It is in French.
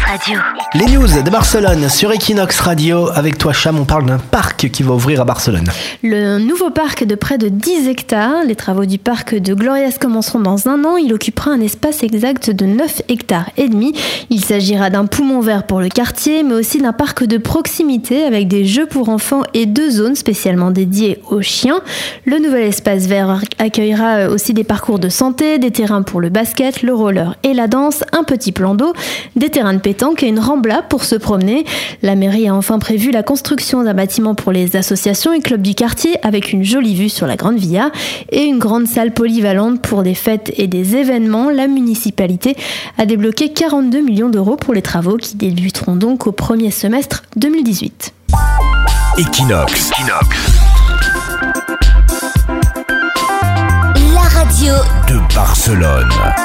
Radio. Les news de Barcelone sur Equinox Radio. Avec toi, Cham, on parle d'un parc qui va ouvrir à Barcelone. Le nouveau parc de près de 10 hectares. Les travaux du parc de Glorias commenceront dans un an. Il occupera un espace exact de 9 hectares et demi. Il s'agira d'un poumon vert pour le quartier, mais aussi d'un parc de proximité avec des jeux pour enfants et deux zones spécialement dédiées aux chiens. Le nouvel espace vert accueillera aussi des parcours de santé, des terrains pour le basket, le roller et la danse, un petit plan d'eau, des terrains de pétanque et une rambla pour se promener. La mairie a enfin prévu la construction d'un bâtiment pour les associations et clubs du quartier avec une jolie vue sur la Grande Via et une grande salle polyvalente pour des fêtes et des événements. La municipalité a débloqué 42 millions d'euros pour les travaux qui débuteront donc au premier semestre 2018. Equinox. La radio de Barcelone.